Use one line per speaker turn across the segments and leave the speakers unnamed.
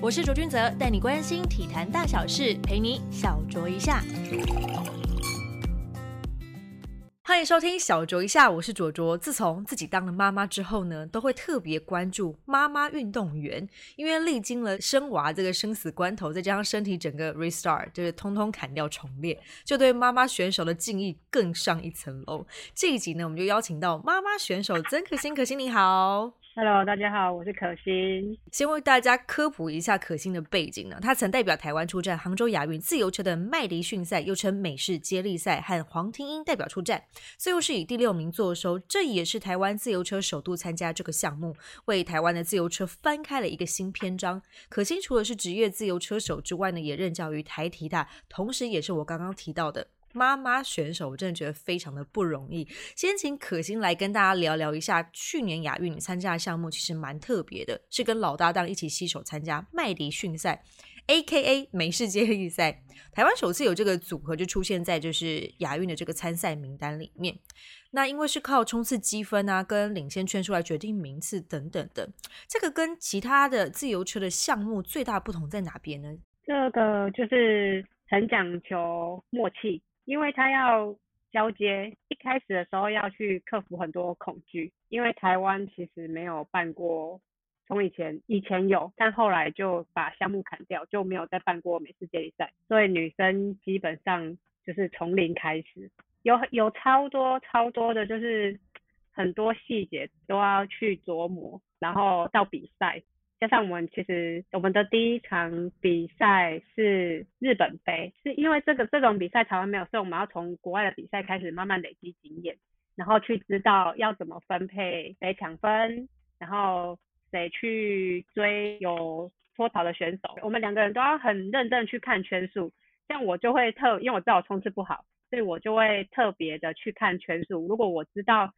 我是卓君泽，带你关心体坛大小事，陪你小酌一下。欢迎收听小酌一下，我是卓卓。自从自己当了妈妈之后呢，都会特别关注妈妈运动员，因为历经了生娃这个生死关头，再加上身体整个 restart，就是通通砍掉重练，就对妈妈选手的敬意更上一层楼。这一集呢，我们就邀请到妈妈选手曾可欣，可欣你好。
Hello，大家好，我是可心。
先为大家科普一下可心的背景呢，她曾代表台湾出战杭州亚运自由车的麦迪逊赛，又称美式接力赛，和黄听英代表出战，最后是以第六名坐收。这也是台湾自由车首度参加这个项目，为台湾的自由车翻开了一个新篇章。可心除了是职业自由车手之外呢，也任教于台体大，同时也是我刚刚提到的。妈妈选手，我真的觉得非常的不容易。先请可心来跟大家聊聊一下，去年亚运参加的项目其实蛮特别的，是跟老搭档一起携手参加麦迪逊赛 （A.K.A. 美式接力赛）。台湾首次有这个组合就出现在就是亚运的这个参赛名单里面。那因为是靠冲刺积分啊，跟领先圈数来决定名次等等的，这个跟其他的自由车的项目最大不同在哪边呢？
这个就是很讲求默契。因为他要交接，一开始的时候要去克服很多恐惧，因为台湾其实没有办过，从以前以前有，但后来就把项目砍掉，就没有再办过美式接力赛，所以女生基本上就是从零开始，有有超多超多的，就是很多细节都要去琢磨，然后到比赛。加上我们其实我们的第一场比赛是日本杯，是因为这个这种比赛台湾没有，所以我们要从国外的比赛开始慢慢累积经验，然后去知道要怎么分配谁抢分，然后谁去追有脱逃的选手。我们两个人都要很认真去看圈数，像我就会特，因为我知道我冲刺不好，所以我就会特别的去看圈数。如果我知道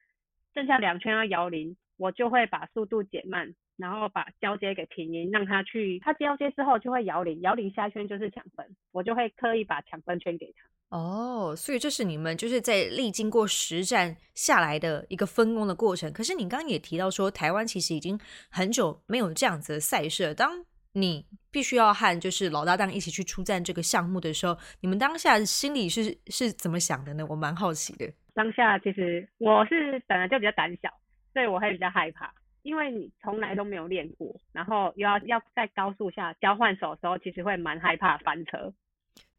剩下两圈要摇铃，我就会把速度减慢。然后把交接给平音，让他去，他交接之后就会摇铃，摇铃下圈就是抢分，我就会刻意把抢分圈给他。
哦，所以这是你们就是在历经过实战下来的一个分工的过程。可是你刚刚也提到说，台湾其实已经很久没有这样子的赛事。当你必须要和就是老搭档一起去出战这个项目的时候，你们当下心里是是怎么想的呢？我蛮好奇的。
当下其实我是本来就比较胆小，所以我会比较害怕。因为你从来都没有练过，然后又要要在高速下交换手的时候，其实会蛮害怕翻车。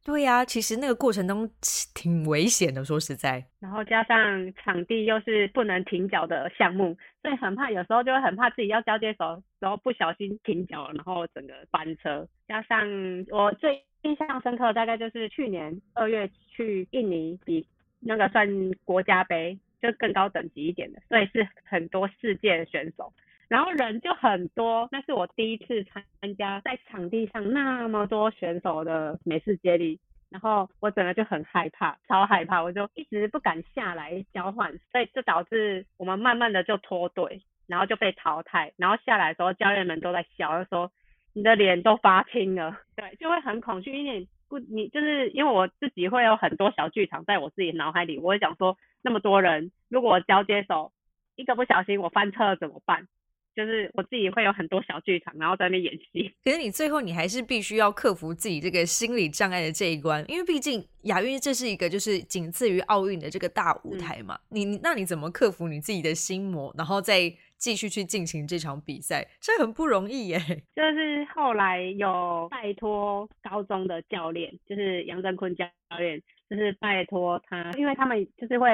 对呀，其实那个过程中挺危险的，说实在。
然后加上场地又是不能停脚的项目，所以很怕有时候就会很怕自己要交接手，然后不小心停脚，然后整个翻车。加上我最印象深刻，大概就是去年二月去印尼比那个算国家杯。就更高等级一点的，所以是很多世界的选手，然后人就很多。那是我第一次参加在场地上那么多选手的美式接力，然后我整个就很害怕，超害怕，我就一直不敢下来交换，所以就导致我们慢慢的就脱队，然后就被淘汰。然后下来的时候，教练们都在笑，就说你的脸都发青了，对，就会很恐惧，因为不，你就是因为我自己会有很多小剧场在我自己脑海里，我会想说。那么多人，如果我交接手一个不小心我翻车了怎么办？就是我自己会有很多小剧场，然后在那边演戏。
可是你最后你还是必须要克服自己这个心理障碍的这一关，因为毕竟亚运这是一个就是仅次于奥运的这个大舞台嘛。你那你怎么克服你自己的心魔，然后再继续去进行这场比赛？这很不容易耶。
就是后来有拜托高中的教练，就是杨振坤教练。就是拜托他，因为他们就是会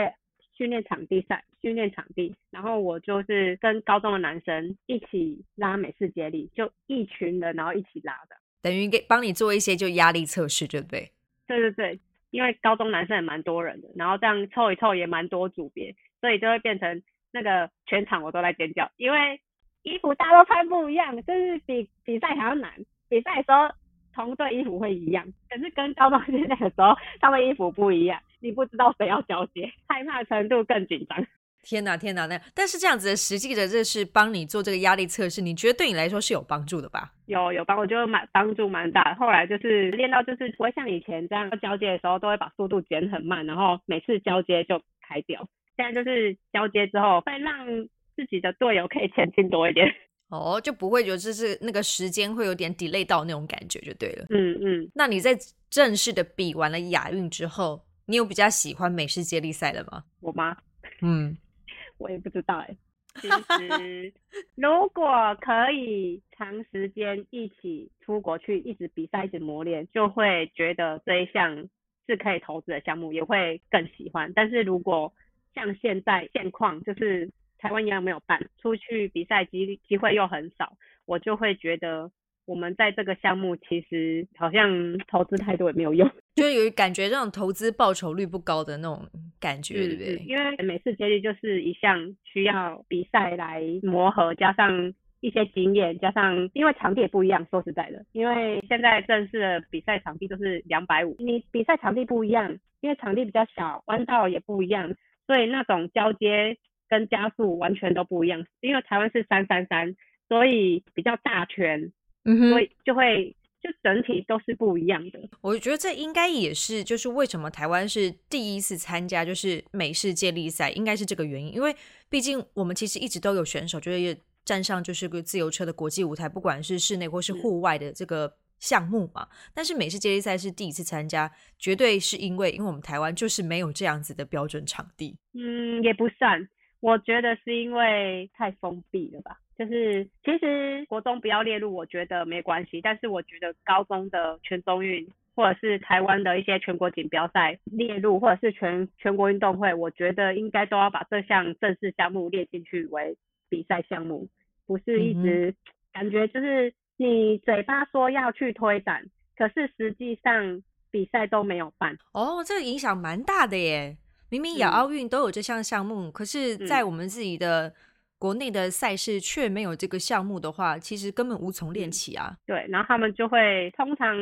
训练场地赛，训练场地，然后我就是跟高中的男生一起拉美式接力，就一群人然后一起拉的，
等于给帮你做一些就压力测试，对不对？
对对对，因为高中男生也蛮多人的，然后这样凑一凑也蛮多组别，所以就会变成那个全场我都在尖叫，因为衣服大家都穿不一样，就是比比赛还要难，比赛的时候。同队衣服会一样，可是跟高中训练的时候，他们衣服不一样，你不知道谁要交接，害怕程度更紧张。
天哪，天哪，那但是这样子的实际的，这是帮你做这个压力测试，你觉得对你来说是有帮助的吧？
有有帮，我觉得蛮帮助蛮大。后来就是练到就是不会像以前这样交接的时候都会把速度减很慢，然后每次交接就开掉。现在就是交接之后会让自己的队友可以前进多一点。
哦，就不会觉得就是那个时间会有点 delay 到那种感觉就对了。
嗯嗯，
那你在正式的比完了亚运之后，你有比较喜欢美式接力赛的吗？
我吗？
嗯，
我也不知道哎、其实如果可以长时间一起出国去，一直比赛，一直磨练，就会觉得这一项是可以投资的项目，也会更喜欢。但是如果像现在现况，就是台湾一样没有办，出去比赛机机会又很少，我就会觉得我们在这个项目其实好像投资太多也没有用。
就有感觉这种投资报酬率不高的那种感觉，对不对？
嗯因为美式接力就是一项需要比赛来磨合，加上一些经验，加上因为场地也不一样。说实在的，因为现在正式的比赛场地都是两百五，你比赛场地不一样，因为场地比较小，弯道也不一样，所以那种交接跟加速完全都不一样。因为台湾是三三三，所以比较大圈，
嗯哼，
所以就会就整体都是不一样的。
我觉得这应该也是，就是为什么台湾是第一次参加就是美式接力赛，应该是这个原因。因为毕竟我们其实一直都有选手，就是站上就是个自由车的国际舞台，不管是室内或是户外的这个项目嘛。但是美式接力赛是第一次参加，绝对是因为因为我们台湾就是没有这样子的标准场地。
嗯，也不算，我觉得是因为太封闭了吧。就是其实国中不要列入，我觉得没关系，但是我觉得高中的全中运或者是台湾的一些全国锦标赛列入，或者是全全国运动会，我觉得应该都要把这项正式项目列进去为比赛项目，不是一直感觉就是你嘴巴说要去推展，可是实际上比赛都没有办。
哦，这个影响蛮大的耶！明明亚
嗯
奥运都有这项项目，可是，在我们自己的国内的赛事却没有这个项目的话，其实根本无从练
嗯
起啊。
对，然后他们就会通常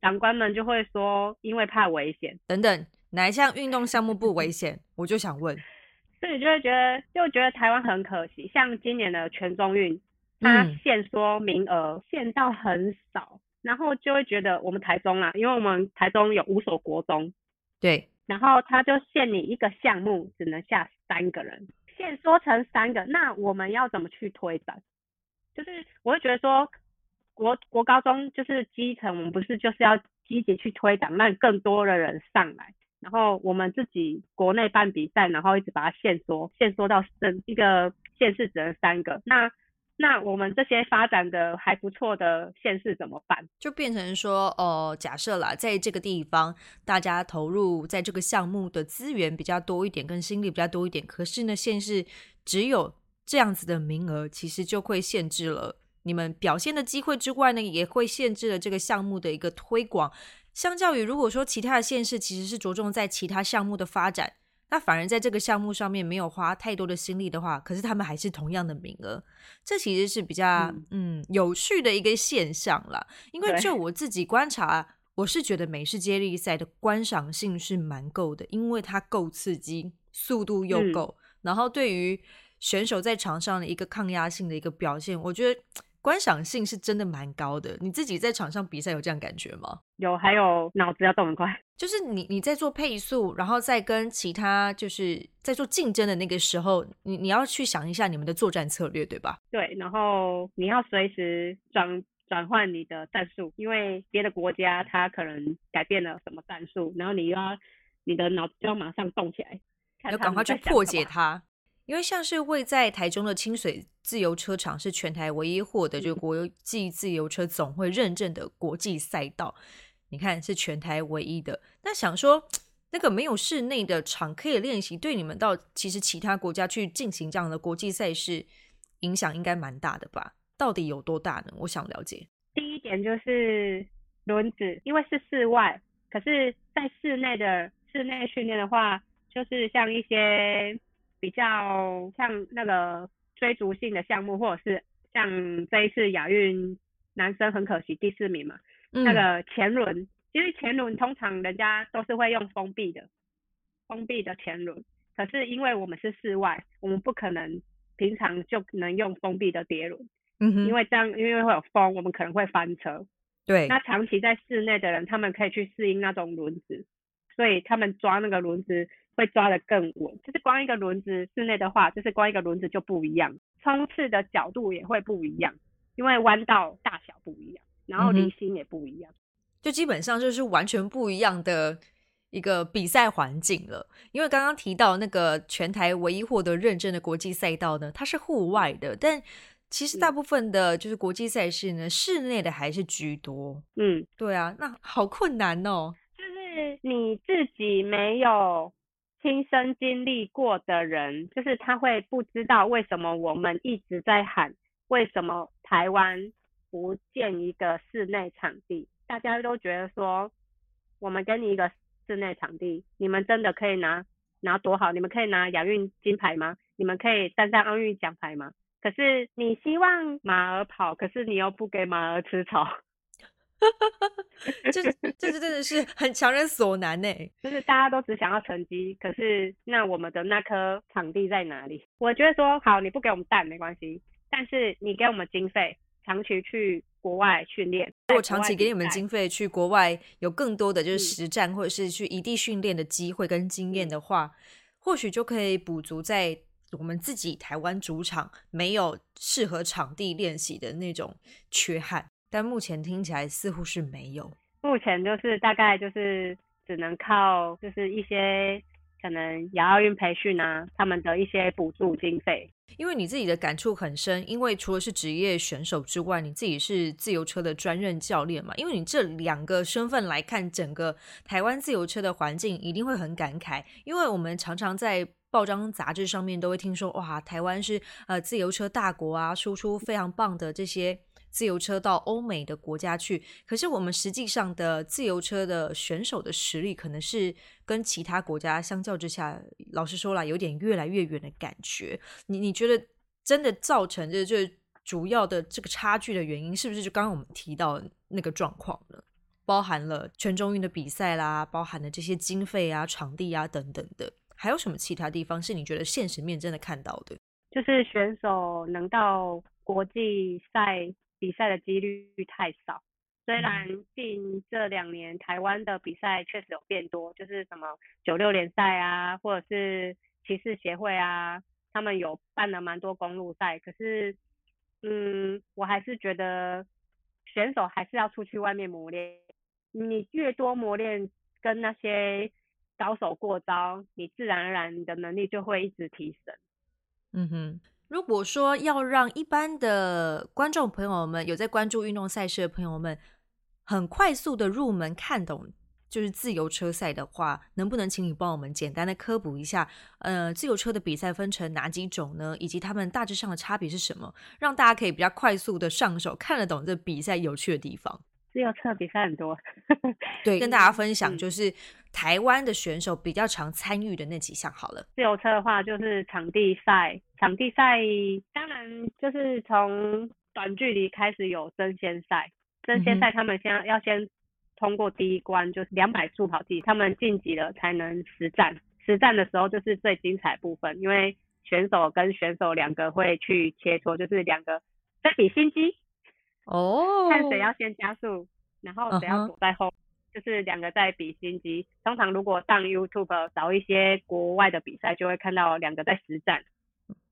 长官们就会说，因为怕危险，
等等，哪一项运动项目不危险？我就想问，
所以就会觉得就觉得台湾很可惜。像今年的全中运，它
嗯
限缩名额限到很少，然后就会觉得我们台中啦，因为我们台中有五所国中，
对，
然后他就限你一个项目只能下三个人，限缩成三个，那我们要怎么去推展？就是我会觉得说，国国高中就是基层，我们不是就是要积极去推展，让更多的人上来，然后我们自己国内办比赛，然后一直把它限缩，限缩到剩一个县市只能三个，那那我们这些发展的还不错的县市怎么办？
就变成说，哦、假设啦，在这个地方大家投入在这个项目的资源比较多一点，跟心力比较多一点，可是呢，县市只有这样子的名额，其实就会限制了你们表现的机会之外呢，也会限制了这个项目的一个推广。相较于如果说其他的县市其实是着重在其他项目的发展，那反而在这个项目上面没有花太多的心力的话，可是他们还是同样的名额，这其实是比较嗯。有趣的一个现象啦。因为就我自己观察，我是觉得美式接力赛的观赏性是蛮够的，因为它够刺激，速度又
嗯。
够，然后对于选手在场上的一个抗压性的一个表现，我觉得观赏性是真的蛮高的。你自己在场上比赛有这样感觉吗？
有还有脑子要动很快。
就是你你在做配速，然后再跟其他就是在做竞争的那个时候，你你要去想一下你们的作战策略，对吧？
对，然后你要随时转转换你的战术，因为别的国家他可能改变了什么战术，然后你又要你的脑子就要马上动起来，
要赶快去破。解它。因为像是位在台中的清水自由车场是全台唯一获得就
嗯
国际自由车总会认证的国际赛道，你看是全台唯一的。那想说那个没有室内的场可以练习，对你们到其实其他国家去进行这样的国际赛事影响应该蛮大的吧？到底有多大呢？我想了解。
第一点就是轮子，因为是室外，可是在室内的室内训练的话，就是像一些比较像那个追逐性的项目，或者是像这一次亚运男生很可惜第四名嘛，
嗯。
那个前轮，因为前轮通常人家都是会用封闭的，封闭的前轮，可是因为我们是室外，我们不可能平常就能用封闭的碟轮，
嗯哼，
因为这样因为会有风，我们可能会翻车。
对。
那长期在室内的人，他们可以去适应那种轮子，所以他们抓那个轮子会抓得更稳。就是光一个轮子，室内的话，就是光一个轮子就不一样，冲刺的角度也会不一样。因为弯道大小不一样，然后离心也不一样。
就基本上就是完全不一样的一个比赛环境了。因为刚刚提到那个全台唯一获得认证的国际赛道呢，它是户外的，但其实大部分的就是国际赛事呢，室内的还是居多。
嗯，
对啊，那好困难哦。
就是你自己没有亲身经历过的人，就是他会不知道为什么我们一直在喊，为什么台湾不建一个室内场地？大家都觉得说，我们给你一个室内场地，你们真的可以拿拿多好？你们可以拿亚运金牌吗？你们可以站上奥运奖牌吗？可是你希望马儿跑，可是你又不给马儿吃草。
这这是真的是很强人所难呢。
就是大家都只想要成绩，可是那我们的那颗场地在哪里？我觉得说好，你不给我们蛋没关系，但是你给我们经费，长期去国外训练。
如果长期给你们经费去国外有更多的就是
嗯
实战或者是去异地训练的机会跟经验的话，或许就可以补足在我们自己台湾主场没有适合场地练习的那种缺憾。但目前听起来似乎是没有。
目前就是大概就是只能靠就是一些可能亚奥运培训啊，他们的一些补助经费。
因为你自己的感触很深，因为除了是职业选手之外，你自己是自由车的专任教练嘛。因为你这两个身份来看，整个台湾自由车的环境一定会很感慨，因为我们常常在报章杂志上面都会听说，哇，台湾是呃自由车大国啊，输出非常棒的这些。自由车到欧美的国家去，可是我们实际上的自由车的选手的实力，可能是跟其他国家相较之下，老实说啦，有点越来越远的感觉。你你觉得真的造成这这主要的这个差距的原因，是不是就刚刚我们提到那个状况呢？包含了全中运的比赛啦，包含了这些经费啊、场地啊等等的，还有什么其他地方是你觉得现实面真的看到的？
就是选手能到国际赛比赛的几率太少。虽然近这两年台湾的比赛确实有变多，就是什么九六联赛啊，或者是骑士协会啊，他们有办了蛮多公路赛。可是，嗯，我还是觉得选手还是要出去外面磨练。你越多磨练，跟那些高手过招，你自然而然你的能力就会一直提升。
嗯哼，如果说要让一般的观众朋友们有在关注运动赛事的朋友们，很快速的入门看懂就是自由车赛的话，能不能请你帮我们简单的科普一下？呃，自由车的比赛分成哪几种呢？以及他们大致上的差别是什么？让大家可以比较快速的上手，看得懂这比赛有趣的地方。
自由车比赛很多，
对，跟大家分享
嗯
就是台湾的选手比较常参与的那几项好了。
自由车的话就是场地赛，场地赛当然就是从短距离开始有争先赛，争先赛他们先要先通过第一关，就是两百速跑计，他们晋级了才能实战。实战的时候就是最精彩部分，因为选手跟选手两个会去切磋，就是两个在比心机，
哦
看谁要先加速，然后谁要躲在后。就是两个在比心机，通常如果上 YouTube 找一些国外的比赛，就会看到两个在实战。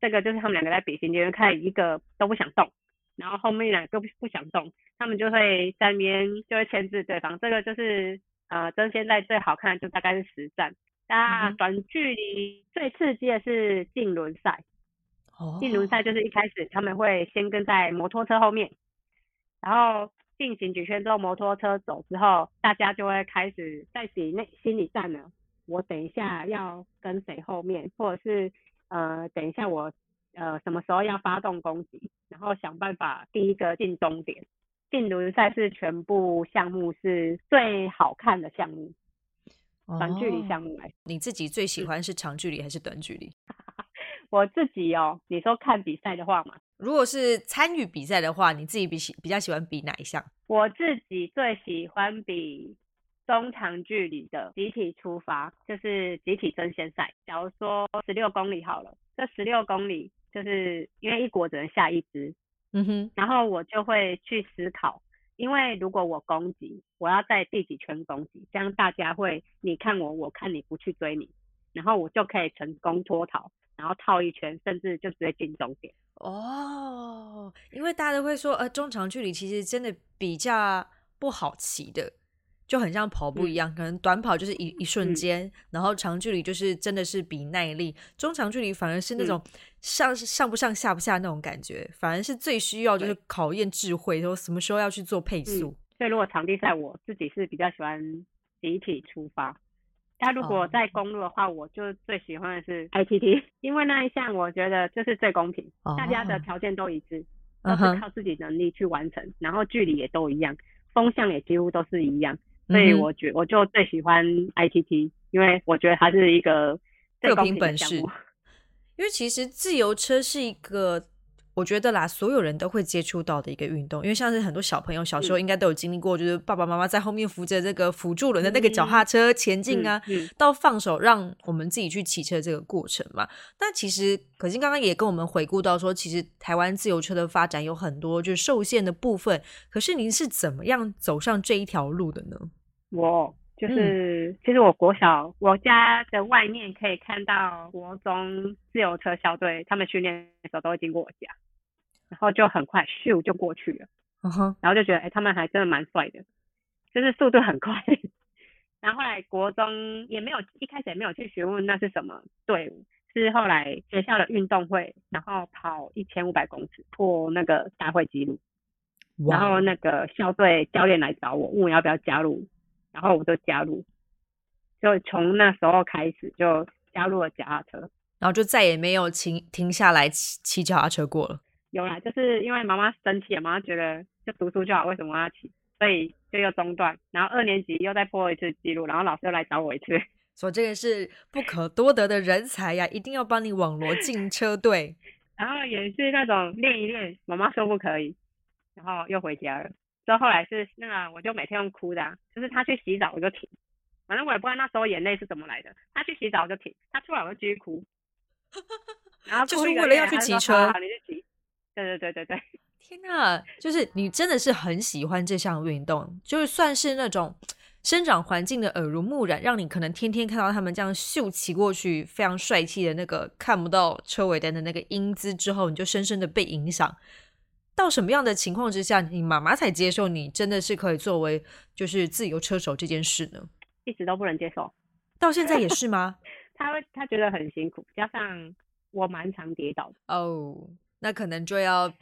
这个就是他们两个在比心机，看一个都不想动，然后后面两个不不想动，他们就会在那边就会牵制对方。这个就是呃争现在最好看的就大概是实战。那短距离最刺激的是竞轮赛，
哦
竞轮赛就是一开始他们会先跟在摩托车后面，然后进行几圈之后，摩托车走之后，大家就会开始在比那心理战了。我等一下要跟谁后面，或者是呃等一下我呃什么时候要发动攻击，然后想办法第一个进终点。竞轮赛是全部项目是最好看的项目，短距离项
目。
目来说
你自己最喜欢是长距离还是短距离？
我自己哦，你说看比赛的话嘛，
如果是参与比赛的话，你自己比喜比较喜欢比哪一项？
我自己最喜欢比中长距离的集体出发，就是集体争先赛。假如说十六公里好了，这十六公里就是因为一国只能下一支，
嗯哼，
然后我就会去思考，因为如果我攻击，我要在第几圈攻击，这样大家会你看我，我看你，不去追你，然后我就可以成功脱逃。然后套一圈，甚至就直接进终点。
哦，因为大家都会说，呃，中长距离其实真的比较不好骑的，就很像跑步一样，可能短跑就是一一瞬间，然后长距离就是真的是比耐力，中长距离反而是那种上上不上下不下那种感觉，反而是最需要就是考验智慧，说什么时候要去做配速。
所以如果场地赛，我自己是比较喜欢集体出发。他如果在公路的话，我就最喜欢的是 ITT，因为那一项我觉得就是最公平，大家的条件都一致，都是靠自己能力去完成，然后距离也都一样，风向也几乎都是一样，所以我觉我就最喜欢 ITT，因为我觉得它是一个
各凭本事。因为其实自由车是一个。我觉得啦，所有人都会接触到的一个运动，因为像是很多小朋友小时候应该都有经历过，就是爸爸妈妈在后面扶着这个辅助轮的那个脚踏车前进啊，到放手让我们自己去骑车这个过程嘛。那其实可心刚刚也跟我们回顾到说，其实台湾自由车的发展有很多就是受限的部分。可是您是怎么样走上这一条路的呢？
我就是，其实我国小我家的外面可以看到国中自由车校队，他们训练的时候都会经过我家。然后就很快咻就过去了，然后就觉得哎，他们还真的蛮帅的，就是速度很快。然后后来国中也没有一开始也没有去询问那是什么队伍，是后来学校的运动会，然后跑一千五百公尺破那个大会纪录，然后那个校队教练来找我，问我要不要加入，然后我就加入，就从那时候开始就加入了脚踏车，
然后就再也没有停停下来骑骑脚踏车过了。
有啦，就是因为妈妈生气了，妈妈觉得就读书就好，为什么要骑？所以就又中断，然后二年级又再破一次记录，然后老师又来找我一次，
所以这个是不可多得的人才呀，一定要帮你网罗进车队。
然后也是那种练一练，妈妈说不可以，然后又回家了。之后后来是那个，我就每天用哭的，就是他去洗澡我就停，反正我也不知道那时候眼泪是怎么来的。他去洗澡我就停，他出来我就继续哭。然后
就是为了要去骑车。
对对对对对，
天呐，就是你真的是很喜欢这项运动，就是算是那种生长环境的耳濡目染，让你可能天天看到他们这样秀骑过去，非常帅气的那个看不到车尾灯的那个英姿之后，你就深深的被影响。到什么样的情况之下，你妈妈才接受你真的是可以作为就是自由车手这件事呢？
一直都不能接受，
到现在也是吗？
他会他觉得很辛苦，加上我蛮常跌倒的
哦。那可能就要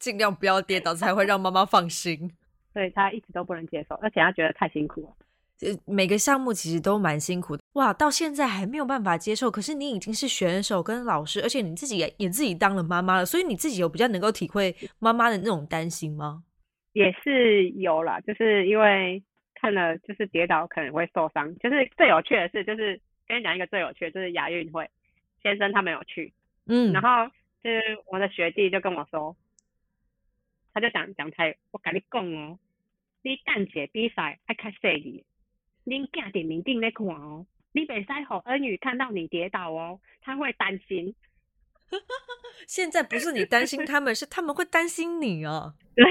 尽量不要跌倒，才会让妈妈放心。
所以他一直都不能接受，而且他觉得太辛苦了。
呃，每个项目其实都蛮辛苦的。哇，到现在还没有办法接受。可是你已经是选手跟老师，而且你自己也也自己当了妈妈了，所以你自己有比较能够体会妈妈的那种担心吗？
也是有啦，就是因为看了就是跌倒可能会受伤。就是最有趣的是，就是跟你讲一个最有趣的，就是亚运会，先生他没有去，嗯，然后就。是我的学弟就跟我说，他就讲讲台，我跟你讲哦，你等姐比赛爱看细哩，恁囝点名定在看哦，你袂使好恩宇看到你跌倒哦，他会担心。
现在不是你担心他们，是他们会担心你哦。
对，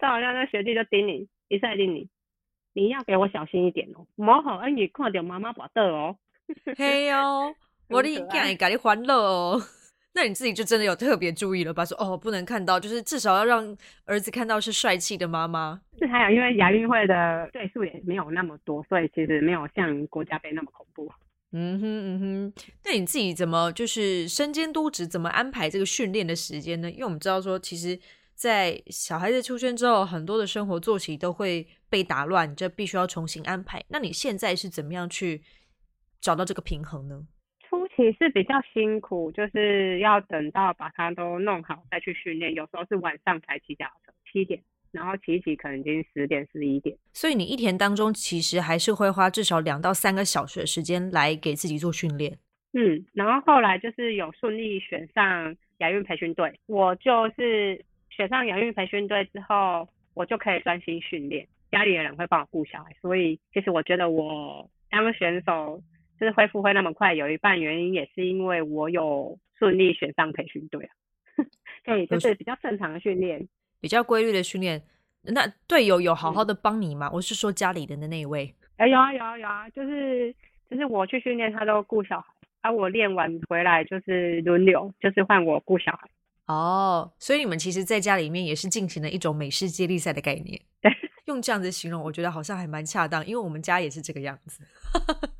就好像那学弟就盯你，一再盯你，你要给我小心一点哦，莫好恩宇看到妈妈把倒哦。
嘿哟，我的囝会甲你欢乐哦。那你自己就真的有特别注意了吧？说哦，不能看到，就是至少要让儿子看到是帅气的妈妈。
是还有，因为亚运会的对数也没有那么多，所以其实没有像国家杯那么恐怖。
嗯哼嗯哼，那你自己怎么就是身兼多职，怎么安排这个训练的时间呢？因为我们知道说，其实，在小孩子出生之后，很多的生活作息都会被打乱，就必须要重新安排。那你现在是怎么样去找到这个平衡呢？
其实比较辛苦，就是要等到把它都弄好再去训练。有时候是晚上才骑脚车，七点，然后骑骑可能已经十点十一点。
所以你一天当中其实还是会花至少两到三个小时的时间来给自己做训练。
嗯，然后后来就是有顺利选上亚运培训队，我就是选上亚运培训队之后，我就可以专心训练，家里的人会帮我顾小孩。所以其实我觉得我当选手。就是恢复会那么快，有一半原因也是因为我有顺利选上培训队啊，对，就是比较正常的训练，
比较规律的训练。那队友有好好的帮你吗？我是说家里人的那一位。
哎，有啊有啊有啊，就是就是我去训练，他都顾小孩，啊，我练完回来就是轮流，就是换我顾小孩。
哦，所以你们其实在家里面也是进行了一种美式接力赛的概念。
对，
用这样子形容，我觉得好像还蛮恰当，因为我们家也是这个样子。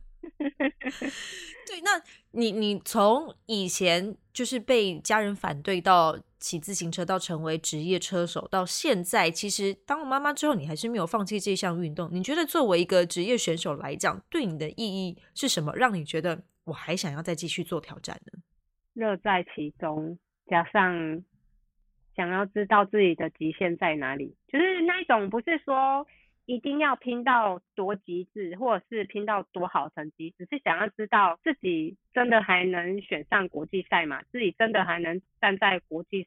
对，那你你从以前就是被家人反对到骑自行车，到成为职业车手，到现在，其实当了妈妈之后，你还是没有放弃这项运动。你觉得作为一个职业选手来讲，对你的意义是什么？让你觉得我还想要再继续做挑战呢？
乐在其中。加上想要知道自己的极限在哪里，就是那种不是说一定要拼到多极致，或者是拼到多好成绩，只是想要知道自己真的还能选上国际赛吗？自己真的还能站在国际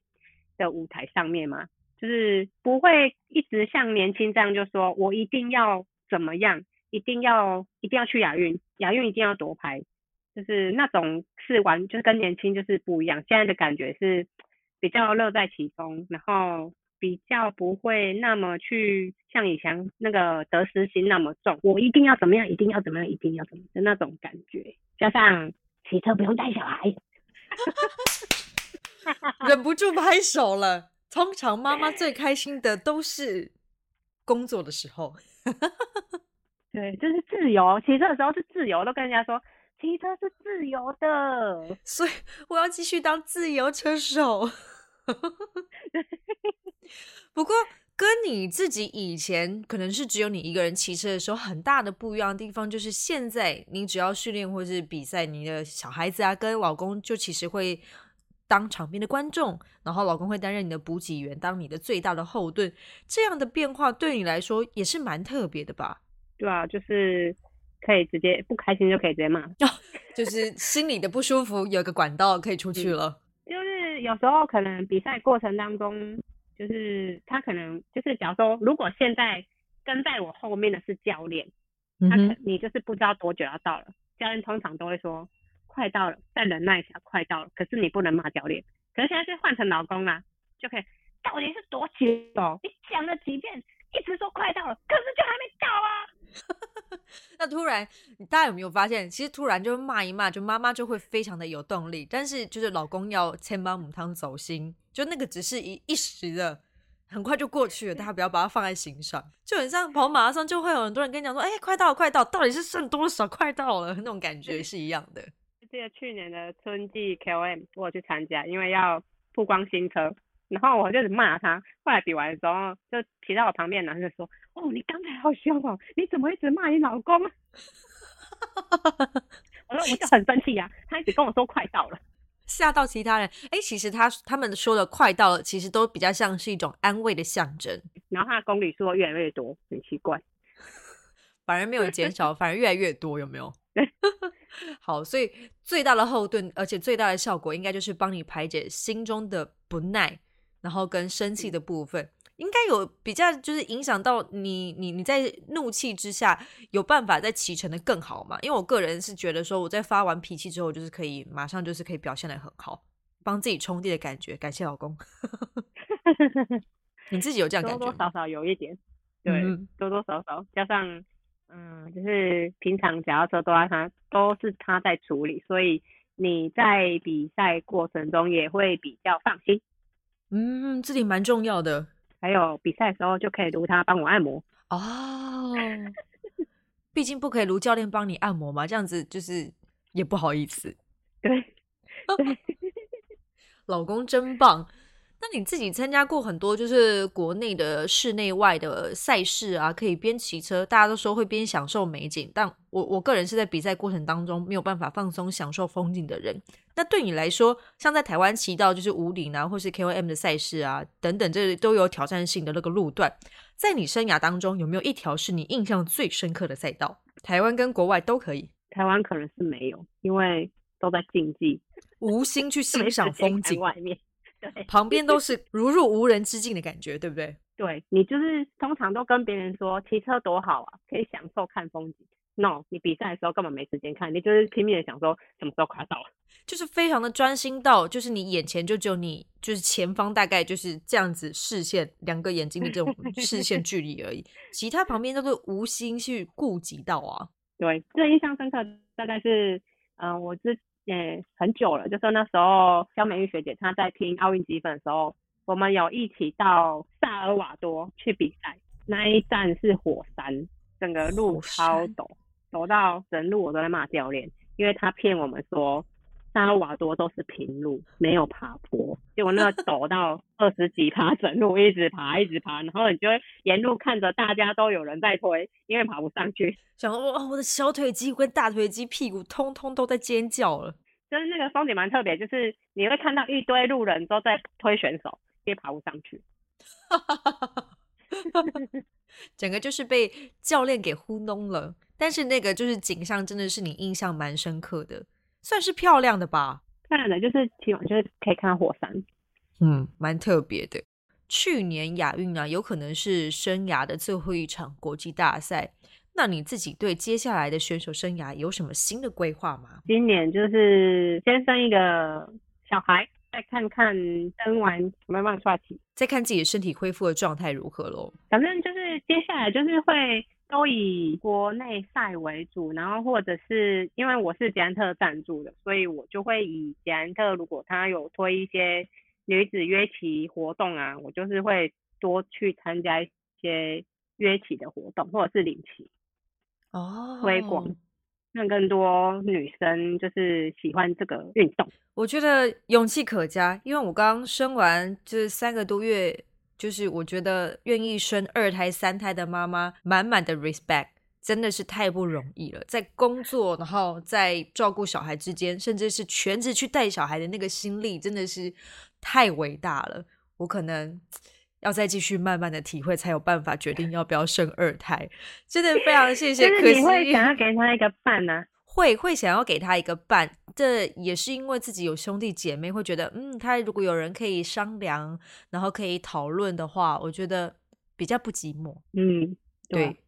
的舞台上面吗？就是不会一直像年轻这样，就说我一定要怎么样，一定要一定要去亚运，亚运一定要夺牌。就是那种是玩，就是跟年轻就是不一样。现在的感觉是比较乐在其中，然后比较不会那么去像以前那个得失心那么重。我一定要怎么样，一定要怎么样，一定要怎么的那种感觉。加上骑车不用带小孩，
忍不住拍手了。通常妈妈最开心的都是工作的时候，
对，就是自由。骑车的时候是自由，都跟人家说。骑车是自由的，
所以我要继续当自由车手。不过，跟你自己以前可能是只有你一个人骑车的时候，很大的不一样的地方就是，现在你只要训练或是比赛，你的小孩子啊跟老公就其实会当场边的观众，然后老公会担任你的补给员，当你的最大的后盾。这样的变化对你来说也是蛮特别的吧？
对啊，就是。可以直接不开心就可以直接骂，
就是心里的不舒服有个管道可以出去了。
就是有时候可能比赛过程当中，就是他可能就是假如说，如果现在跟在我后面的是教练，他可你就是不知道多久要到了，教练通常都会说快到了，再忍耐一下，快到了。可是你不能骂教练，可是现在是换成老公啦，就可以到底是多久？你讲了几遍，一直说快到了，可是就还没到啊。
那突然，大家有没有发现，其实突然就骂一骂，就妈妈就会非常的有动力。但是就是老公要千帮母汤走心，就那个只是一一时的，很快就过去了。大家不要把它放在心上。就很像跑马拉松，就会有很多人跟你讲说：“哎，快到，快到，到底是剩多少？快到了。”那种感觉是一样的。
记得去年的春季 KOM 我去参加，因为要曝光新车。然后我就是骂他，后来比完的时候，就骑到我旁边，男生说：“哦，你刚才好凶哦，你怎么一直骂你老公？” 我说：“我就很生气呀，他一直跟我说快到了，
吓到其他人。哎，其实他他们说的快到了，其实都比较像是一种安慰的象征。
然后他的公里数越来越多，很奇怪，
反而没有减少，反而越来越多，有没有？好，所以最大的后盾，而且最大的效果，应该就是帮你排解心中的不耐。”然后跟生气的部分，应该有比较，就是影响到你，你你在怒气之下有办法在骑乘的更好嘛？因为我个人是觉得说，我在发完脾气之后，就是可以马上就是可以表现的很好，帮自己充电的感觉。感谢老公，你自己有这样感觉？
多多少少有一点，对，多多少少加上，嗯，就是平常脚踏车都在他都是他在处理，所以你在比赛过程中也会比较放心。
嗯，这里蛮重要的。
还有比赛的时候就可以如他帮我按摩
哦。毕竟不可以如教练帮你按摩嘛，这样子就是也不好意思。
对
老公真棒。那你自己参加过很多就是国内的室内外的赛事啊，可以边骑车，大家都说会边享受美景。但我我个人是在比赛过程当中没有办法放松享受风景的人。那对你来说，像在台湾骑到就是五岭啊，或是 KOM 的赛事啊等等，这都有挑战性的那个路段，在你生涯当中有没有一条是你印象最深刻的赛道？台湾跟国外都可以。
台湾可能是没有，因为都在竞技，
无心去欣赏风景。
外面。
对，旁边都是如入无人之境的感觉，对不对？
对你就是通常都跟别人说骑车多好啊，可以享受看风景。No，你比赛的时候根本没时间看，你就是拼命的想说什么时候快到了，
就是非常的专心到，就是你眼前就只有你，就是前方大概就是这样子视线两个眼睛的这种 视线距离而已，其他旁边都是无心去顾及到啊。
对，最印象深刻大概是，嗯，我之诶很久了，就是那时候肖美玉学姐她在听奥运积分的时候，我们有一起到萨尔瓦多去比赛，那一站是火山，整个路超陡，陡到整路我都在骂教练，因为他骗我们说萨尔瓦多都是平路，没有爬坡，结果那个 陡到二十几爬，整路一直爬一直爬，然后你就会沿路看着大家都有人在推，因为爬不上去。
想说哇，我的小腿肌跟大腿肌、屁股通通都在尖叫了。
就是那个风景蛮特别，就是你会看到一堆路人都在推选手，也爬不上去。
整个就是被教练给糊弄了。但是那个就是景象，真的是你印象蛮深刻的，算是漂亮的吧？
漂亮的，就是起码就是可以看到火山。
嗯，蛮特别的。去年亚运啊，有可能是生涯的最后一场国际大赛。那你自己对接下来的选手生涯有什么新的规划吗？
今年就是先生一个小孩，再看看生完有没有办法出来骑。
再看自己的身体恢复的状态如何喽。
反正就是接下来就是会都以国内赛为主，然后或者是因为我是捷安特赞助的，所以我就会以捷安特如果他有推一些女子约骑活动啊，我就是会多去参加一些约骑的活动，或者是领骑
哦
推广，让更多女生就是喜欢这个运动。
我觉得勇气可嘉，因为我刚生完就是三个多月，就是我觉得愿意生二胎、三胎的妈妈，满满的 respect，真的是太不容易了。在工作，然后在照顾小孩之间，甚至是全职去带小孩的那个心力，真的是太伟大了。我可能要再继续慢慢的体会，才有办法决定要不要生二胎。真的非常谢谢，
可是你会想要给他一个伴呢、
会会想要给他一个伴，这也是因为自己有兄弟姐妹，会觉得嗯，他如果有人可以商量，然后可以讨论的话，我觉得比较不寂寞。
嗯，
对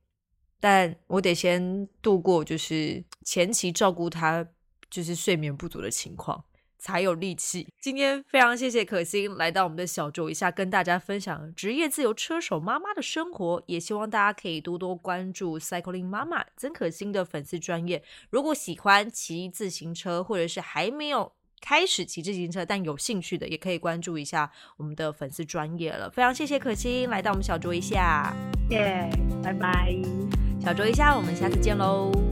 但我得先度过就是前期照顾他就是睡眠不足的情况。才有力气。今天非常谢谢可心来到我们的小酌一下，跟大家分享职业自由车手妈妈的生活。也希望大家可以多多关注 Cycling 妈妈曾可心的粉丝专业。如果喜欢骑自行车，或者是还没有开始骑自行车但有兴趣的，也可以关注一下我们的粉丝专业了。非常谢谢可心来到我们小酌一下，
耶，拜拜。
小酌一下，我们下次见喽。